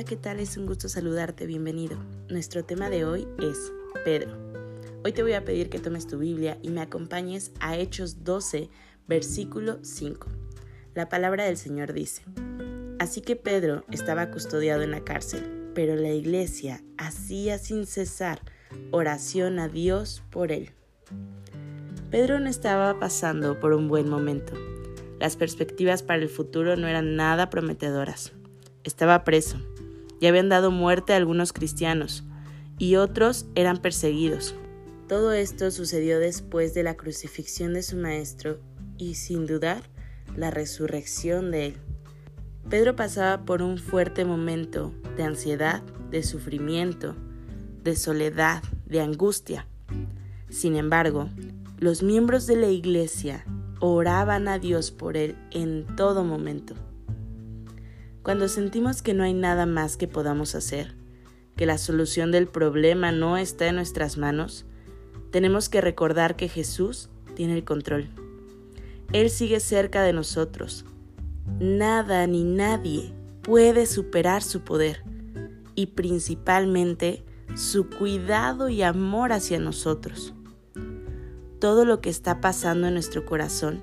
Hola, ¿qué tal? Es un gusto saludarte, bienvenido. Nuestro tema de hoy es Pedro. Hoy te voy a pedir que tomes tu Biblia y me acompañes a Hechos 12, versículo 5. La palabra del Señor dice, Así que Pedro estaba custodiado en la cárcel, pero la iglesia hacía sin cesar oración a Dios por él. Pedro no estaba pasando por un buen momento. Las perspectivas para el futuro no eran nada prometedoras. Estaba preso, ya habían dado muerte a algunos cristianos y otros eran perseguidos. Todo esto sucedió después de la crucifixión de su maestro y sin dudar la resurrección de él. Pedro pasaba por un fuerte momento de ansiedad, de sufrimiento, de soledad, de angustia. Sin embargo, los miembros de la iglesia oraban a Dios por él en todo momento. Cuando sentimos que no hay nada más que podamos hacer, que la solución del problema no está en nuestras manos, tenemos que recordar que Jesús tiene el control. Él sigue cerca de nosotros. Nada ni nadie puede superar su poder y principalmente su cuidado y amor hacia nosotros. Todo lo que está pasando en nuestro corazón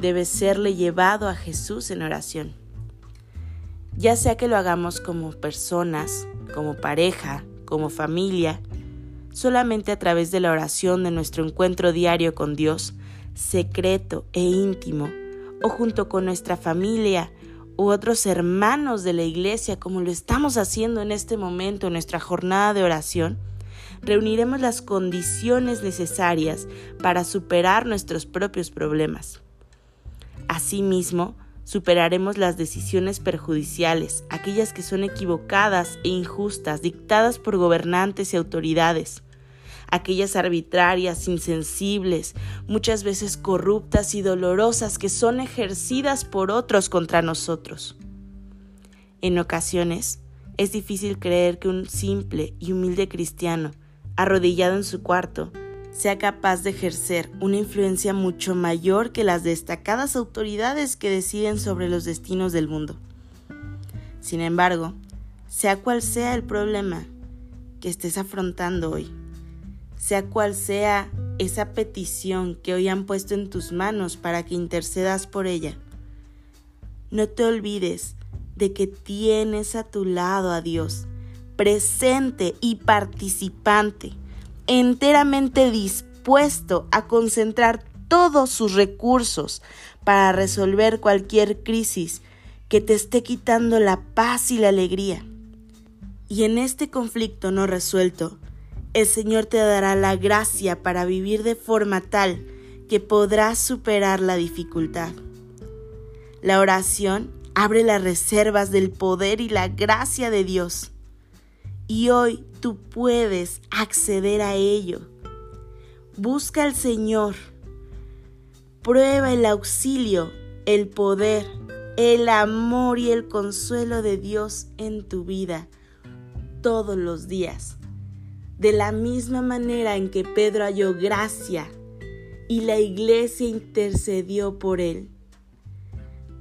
debe serle llevado a Jesús en oración ya sea que lo hagamos como personas, como pareja, como familia, solamente a través de la oración de nuestro encuentro diario con Dios, secreto e íntimo, o junto con nuestra familia u otros hermanos de la iglesia, como lo estamos haciendo en este momento en nuestra jornada de oración, reuniremos las condiciones necesarias para superar nuestros propios problemas. Asimismo, Superaremos las decisiones perjudiciales, aquellas que son equivocadas e injustas, dictadas por gobernantes y autoridades, aquellas arbitrarias, insensibles, muchas veces corruptas y dolorosas que son ejercidas por otros contra nosotros. En ocasiones, es difícil creer que un simple y humilde cristiano, arrodillado en su cuarto, sea capaz de ejercer una influencia mucho mayor que las destacadas autoridades que deciden sobre los destinos del mundo. Sin embargo, sea cual sea el problema que estés afrontando hoy, sea cual sea esa petición que hoy han puesto en tus manos para que intercedas por ella, no te olvides de que tienes a tu lado a Dios, presente y participante enteramente dispuesto a concentrar todos sus recursos para resolver cualquier crisis que te esté quitando la paz y la alegría. Y en este conflicto no resuelto, el Señor te dará la gracia para vivir de forma tal que podrás superar la dificultad. La oración abre las reservas del poder y la gracia de Dios y hoy tú puedes acceder a ello. Busca al Señor. Prueba el auxilio, el poder, el amor y el consuelo de Dios en tu vida todos los días. De la misma manera en que Pedro halló gracia y la iglesia intercedió por él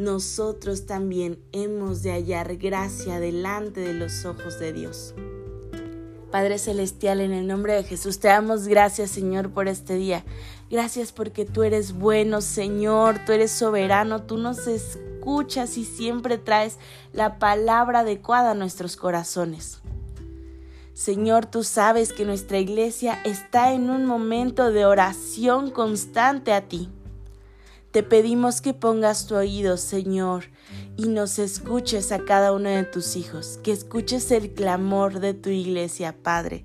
nosotros también hemos de hallar gracia delante de los ojos de Dios. Padre Celestial, en el nombre de Jesús, te damos gracias, Señor, por este día. Gracias porque tú eres bueno, Señor, tú eres soberano, tú nos escuchas y siempre traes la palabra adecuada a nuestros corazones. Señor, tú sabes que nuestra iglesia está en un momento de oración constante a ti. Te pedimos que pongas tu oído, Señor, y nos escuches a cada uno de tus hijos, que escuches el clamor de tu iglesia, Padre,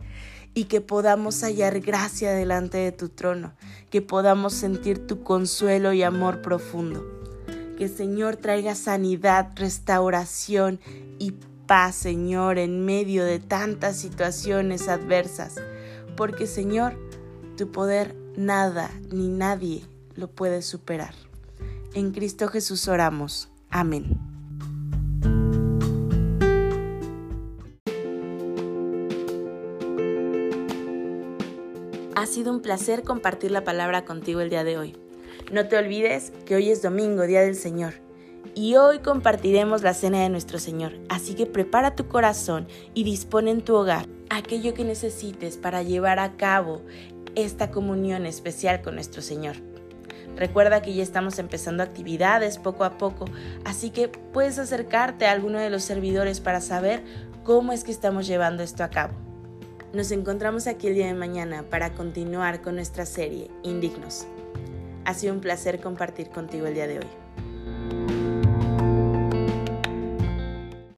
y que podamos hallar gracia delante de tu trono, que podamos sentir tu consuelo y amor profundo. Que Señor traiga sanidad, restauración y paz, Señor, en medio de tantas situaciones adversas. Porque, Señor, tu poder nada ni nadie lo puede superar. En Cristo Jesús oramos. Amén. Ha sido un placer compartir la palabra contigo el día de hoy. No te olvides que hoy es domingo, Día del Señor, y hoy compartiremos la cena de nuestro Señor. Así que prepara tu corazón y dispone en tu hogar aquello que necesites para llevar a cabo esta comunión especial con nuestro Señor. Recuerda que ya estamos empezando actividades poco a poco, así que puedes acercarte a alguno de los servidores para saber cómo es que estamos llevando esto a cabo. Nos encontramos aquí el día de mañana para continuar con nuestra serie Indignos. Ha sido un placer compartir contigo el día de hoy.